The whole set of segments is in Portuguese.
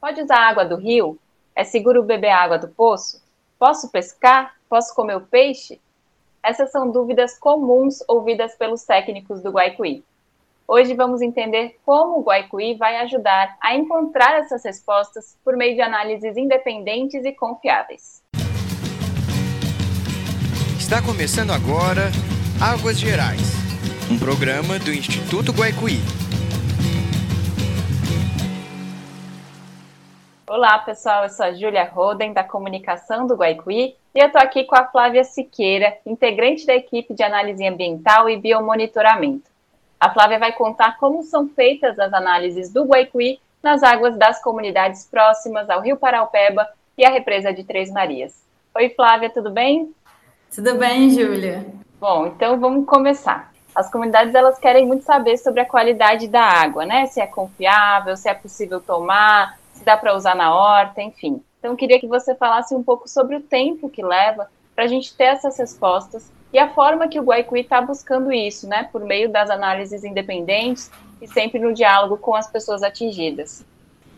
Pode usar água do rio? É seguro beber água do poço? Posso pescar? Posso comer o peixe? Essas são dúvidas comuns ouvidas pelos técnicos do Guaicuí. Hoje vamos entender como o Guaicuí vai ajudar a encontrar essas respostas por meio de análises independentes e confiáveis. Está começando agora Águas Gerais, um programa do Instituto Guaicuí. Olá, pessoal. Eu sou a Júlia Roden, da comunicação do Guaicuí, e eu estou aqui com a Flávia Siqueira, integrante da equipe de análise ambiental e biomonitoramento. A Flávia vai contar como são feitas as análises do Guaicuí nas águas das comunidades próximas ao Rio Paraupeba e à represa de Três Marias. Oi, Flávia, tudo bem? Tudo bem, Júlia. Bom, então vamos começar. As comunidades elas querem muito saber sobre a qualidade da água, né? Se é confiável, se é possível tomar, se dá para usar na horta, enfim. Então, queria que você falasse um pouco sobre o tempo que leva para a gente ter essas respostas e a forma que o Guaicuí está buscando isso, né, por meio das análises independentes e sempre no diálogo com as pessoas atingidas.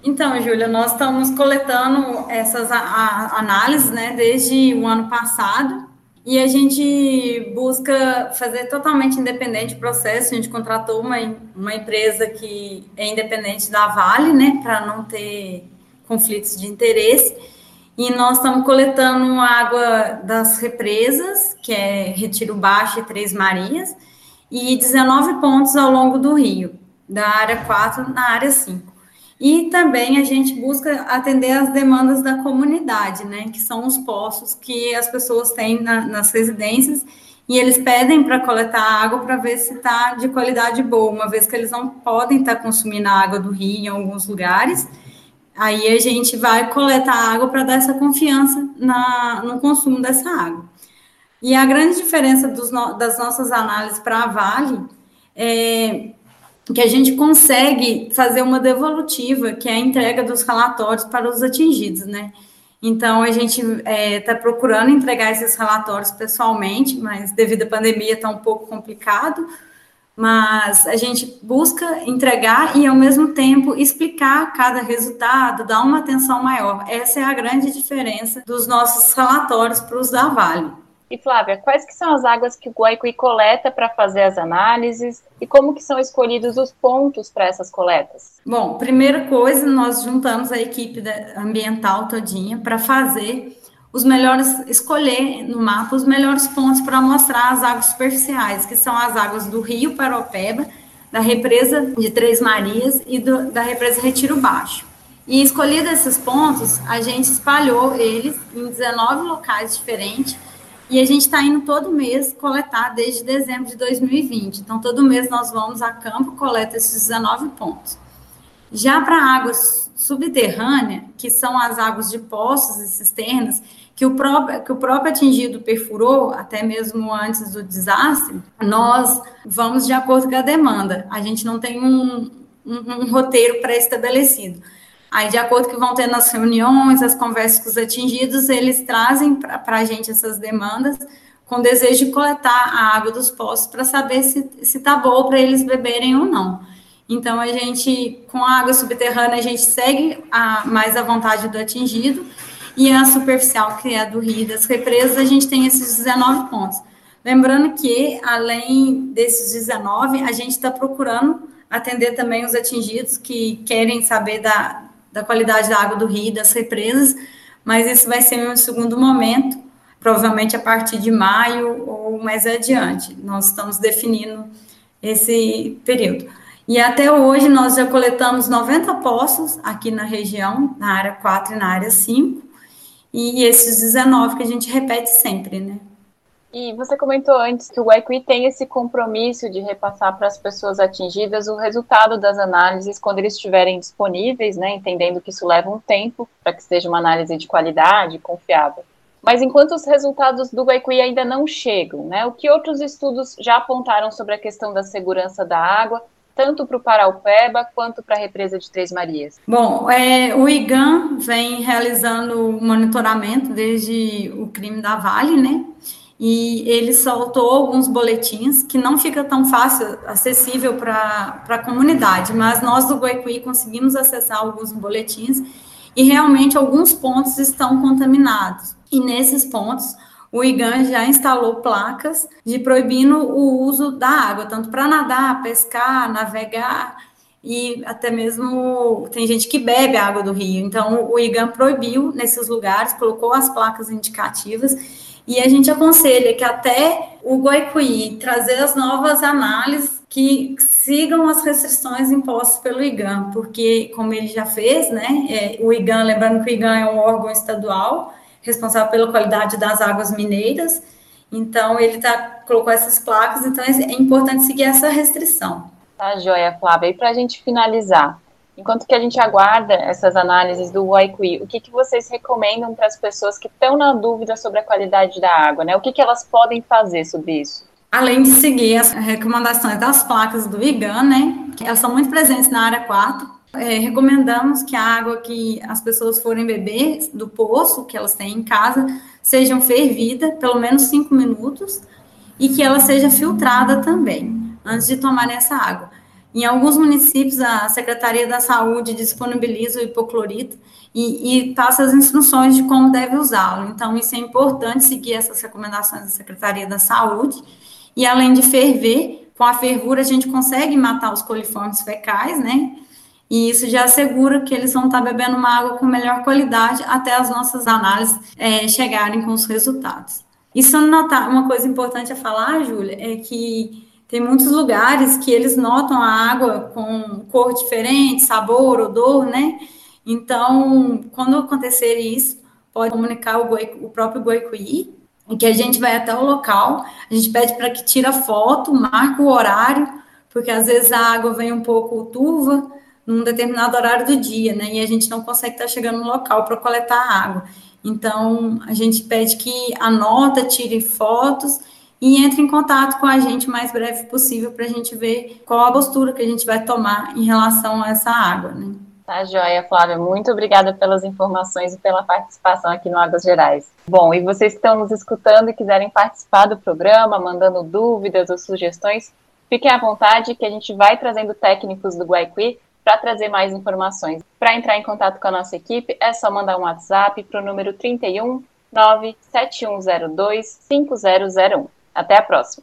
Então, Júlia, nós estamos coletando essas análises, né, desde o ano passado, e a gente busca fazer totalmente independente o processo. A gente contratou uma, uma empresa que é independente da Vale, né, para não ter conflitos de interesse. E nós estamos coletando água das represas, que é Retiro Baixo e Três Marias, e 19 pontos ao longo do rio, da área 4 na área 5. E também a gente busca atender as demandas da comunidade, né? Que são os poços que as pessoas têm na, nas residências e eles pedem para coletar água para ver se está de qualidade boa, uma vez que eles não podem estar tá consumindo a água do rio em alguns lugares. Aí a gente vai coletar água para dar essa confiança na, no consumo dessa água. E a grande diferença dos, das nossas análises para a Vale é que a gente consegue fazer uma devolutiva, que é a entrega dos relatórios para os atingidos, né? Então, a gente está é, tá procurando entregar esses relatórios pessoalmente, mas devido à pandemia está um pouco complicado, mas a gente busca entregar e, ao mesmo tempo, explicar cada resultado, dar uma atenção maior. Essa é a grande diferença dos nossos relatórios para os da Vale. E Flávia, quais que são as águas que o Guaicuí coleta para fazer as análises e como que são escolhidos os pontos para essas coletas? Bom, primeira coisa, nós juntamos a equipe ambiental todinha para fazer os melhores, escolher no mapa os melhores pontos para mostrar as águas superficiais, que são as águas do Rio Paropeba, da represa de Três Marias e do, da represa Retiro Baixo. E escolhidos esses pontos, a gente espalhou eles em 19 locais diferentes e a gente está indo todo mês coletar desde dezembro de 2020. Então, todo mês nós vamos a campo, coleta esses 19 pontos. Já para água subterrânea, que são as águas de poços e cisternas, que o, próprio, que o próprio atingido perfurou, até mesmo antes do desastre, nós vamos de acordo com a demanda. A gente não tem um, um, um roteiro pré-estabelecido. Aí, de acordo que vão tendo as reuniões, as conversas com os atingidos, eles trazem para a gente essas demandas com desejo de coletar a água dos poços para saber se está boa para eles beberem ou não. Então, a gente, com a água subterrânea, a gente segue a, mais a vontade do atingido, e a superficial, que é a do rio das represas, a gente tem esses 19 pontos. Lembrando que, além desses 19, a gente está procurando atender também os atingidos que querem saber da, da qualidade da água do rio das represas, mas isso vai ser um segundo momento, provavelmente a partir de maio ou mais adiante. Nós estamos definindo esse período. E até hoje nós já coletamos 90 poços aqui na região, na área 4 e na área 5, e esses 19 que a gente repete sempre, né? E você comentou antes que o Equi tem esse compromisso de repassar para as pessoas atingidas o resultado das análises quando eles estiverem disponíveis, né, entendendo que isso leva um tempo para que seja uma análise de qualidade, confiável. Mas enquanto os resultados do Guaicuí ainda não chegam, né, o que outros estudos já apontaram sobre a questão da segurança da água, tanto para o Paraupeba quanto para a represa de Três Marias? Bom, é, o IGAN vem realizando monitoramento desde o crime da Vale, né? E ele soltou alguns boletins que não fica tão fácil, acessível para a comunidade, mas nós do Guaicuí conseguimos acessar alguns boletins e realmente alguns pontos estão contaminados. E nesses pontos, o IGAN já instalou placas de proibindo o uso da água, tanto para nadar, pescar, navegar e até mesmo tem gente que bebe a água do rio. Então, o IGAN proibiu nesses lugares, colocou as placas indicativas e a gente aconselha que até o Goicuí trazer as novas análises que sigam as restrições impostas pelo IGAN, porque, como ele já fez, né, é, o IGAN, lembrando que o IGAN é um órgão estadual responsável pela qualidade das águas mineiras, então ele tá, colocou essas placas, então é importante seguir essa restrição. Tá, joia, Flávia. E para a gente finalizar, enquanto que a gente aguarda essas análises do Waiqui, o que, que vocês recomendam para as pessoas que estão na dúvida sobre a qualidade da água, né? O que, que elas podem fazer sobre isso? Além de seguir as recomendações das placas do IGAN, né? Elas são muito presentes na área 4, é, recomendamos que a água que as pessoas forem beber do poço que elas têm em casa sejam fervida pelo menos cinco minutos e que ela seja filtrada também antes de tomarem essa água. Em alguns municípios, a Secretaria da Saúde disponibiliza o hipoclorito e, e passa as instruções de como deve usá-lo. Então, isso é importante seguir essas recomendações da Secretaria da Saúde. E além de ferver, com a fervura a gente consegue matar os coliformes fecais, né? e isso já assegura que eles vão estar bebendo uma água com melhor qualidade até as nossas análises é, chegarem com os resultados. Só notar uma coisa importante a falar, Júlia, é que tem muitos lugares que eles notam a água com cor diferente, sabor, odor, né? Então, quando acontecer isso, pode comunicar o, goi, o próprio Goicuí, que a gente vai até o local, a gente pede para que tire a foto, marque o horário, porque às vezes a água vem um pouco turva, num determinado horário do dia, né? E a gente não consegue estar chegando no local para coletar água. Então, a gente pede que anota, tire fotos e entre em contato com a gente o mais breve possível para a gente ver qual a postura que a gente vai tomar em relação a essa água, né? Tá joia, Flávia. Muito obrigada pelas informações e pela participação aqui no Águas Gerais. Bom, e vocês que estão nos escutando e quiserem participar do programa, mandando dúvidas ou sugestões, fiquem à vontade que a gente vai trazendo técnicos do Guaiqui para trazer mais informações. Para entrar em contato com a nossa equipe, é só mandar um WhatsApp para o número 31 97102 5001. Até a próxima!